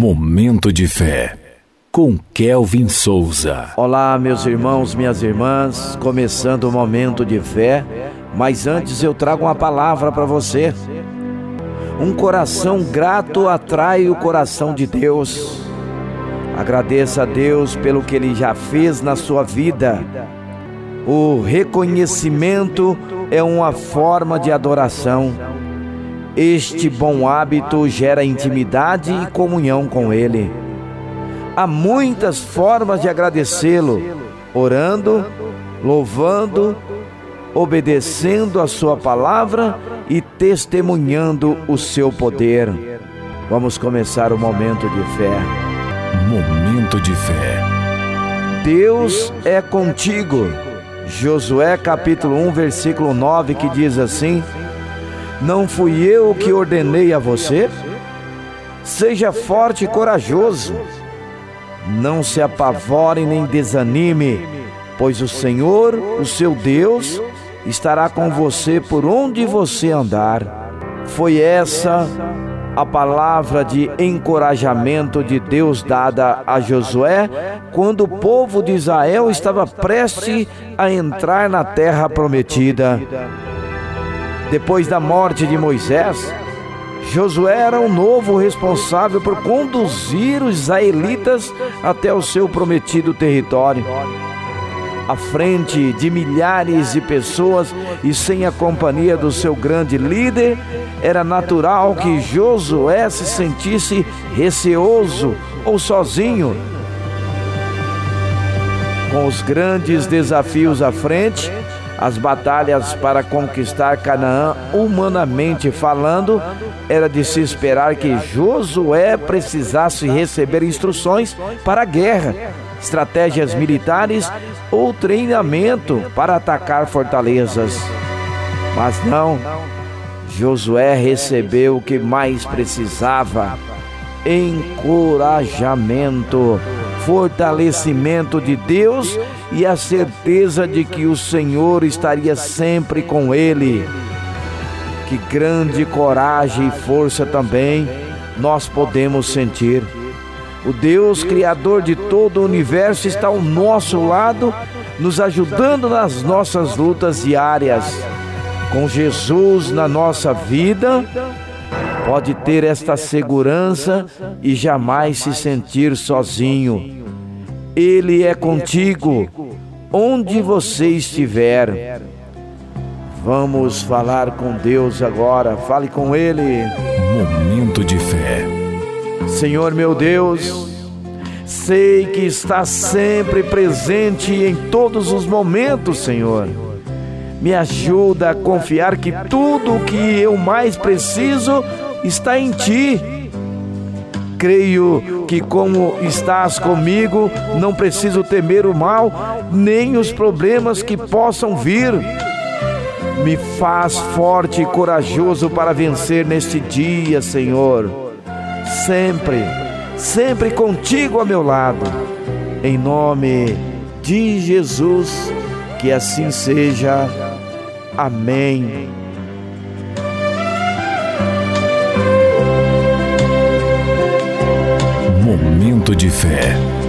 Momento de fé com Kelvin Souza. Olá, meus irmãos, minhas irmãs, começando o momento de fé, mas antes eu trago uma palavra para você. Um coração grato atrai o coração de Deus. Agradeça a Deus pelo que Ele já fez na sua vida. O reconhecimento é uma forma de adoração. Este bom hábito gera intimidade e comunhão com Ele. Há muitas formas de agradecê-lo: orando, louvando, obedecendo a Sua palavra e testemunhando o seu poder. Vamos começar o momento de fé. Momento de fé. Deus é contigo. Josué capítulo 1, versículo 9, que diz assim: Não fui eu que ordenei a você? Seja forte e corajoso. Não se apavore nem desanime, pois o Senhor, o seu Deus, estará com você por onde você andar. Foi essa a palavra de encorajamento de Deus dada a Josué quando o povo de Israel estava prestes a entrar na terra prometida. Depois da morte de Moisés, Josué era o novo responsável por conduzir os israelitas até o seu prometido território à frente de milhares de pessoas e sem a companhia do seu grande líder, era natural que Josué se sentisse receoso ou sozinho. Com os grandes desafios à frente, as batalhas para conquistar Canaã, humanamente falando, era de se esperar que Josué precisasse receber instruções para a guerra estratégias militares ou treinamento para atacar fortalezas. Mas não, Josué recebeu o que mais precisava: encorajamento, fortalecimento de Deus e a certeza de que o Senhor estaria sempre com ele. Que grande coragem e força também nós podemos sentir o Deus Criador de todo o universo está ao nosso lado, nos ajudando nas nossas lutas diárias. Com Jesus na nossa vida, pode ter esta segurança e jamais se sentir sozinho. Ele é contigo, onde você estiver. Vamos falar com Deus agora, fale com Ele. Momento de fé. Senhor meu Deus, sei que está sempre presente em todos os momentos, Senhor. Me ajuda a confiar que tudo o que eu mais preciso está em Ti. Creio que, como estás comigo, não preciso temer o mal, nem os problemas que possam vir. Me faz forte e corajoso para vencer neste dia, Senhor sempre, sempre contigo a meu lado. Em nome de Jesus, que assim seja. Amém. De fé.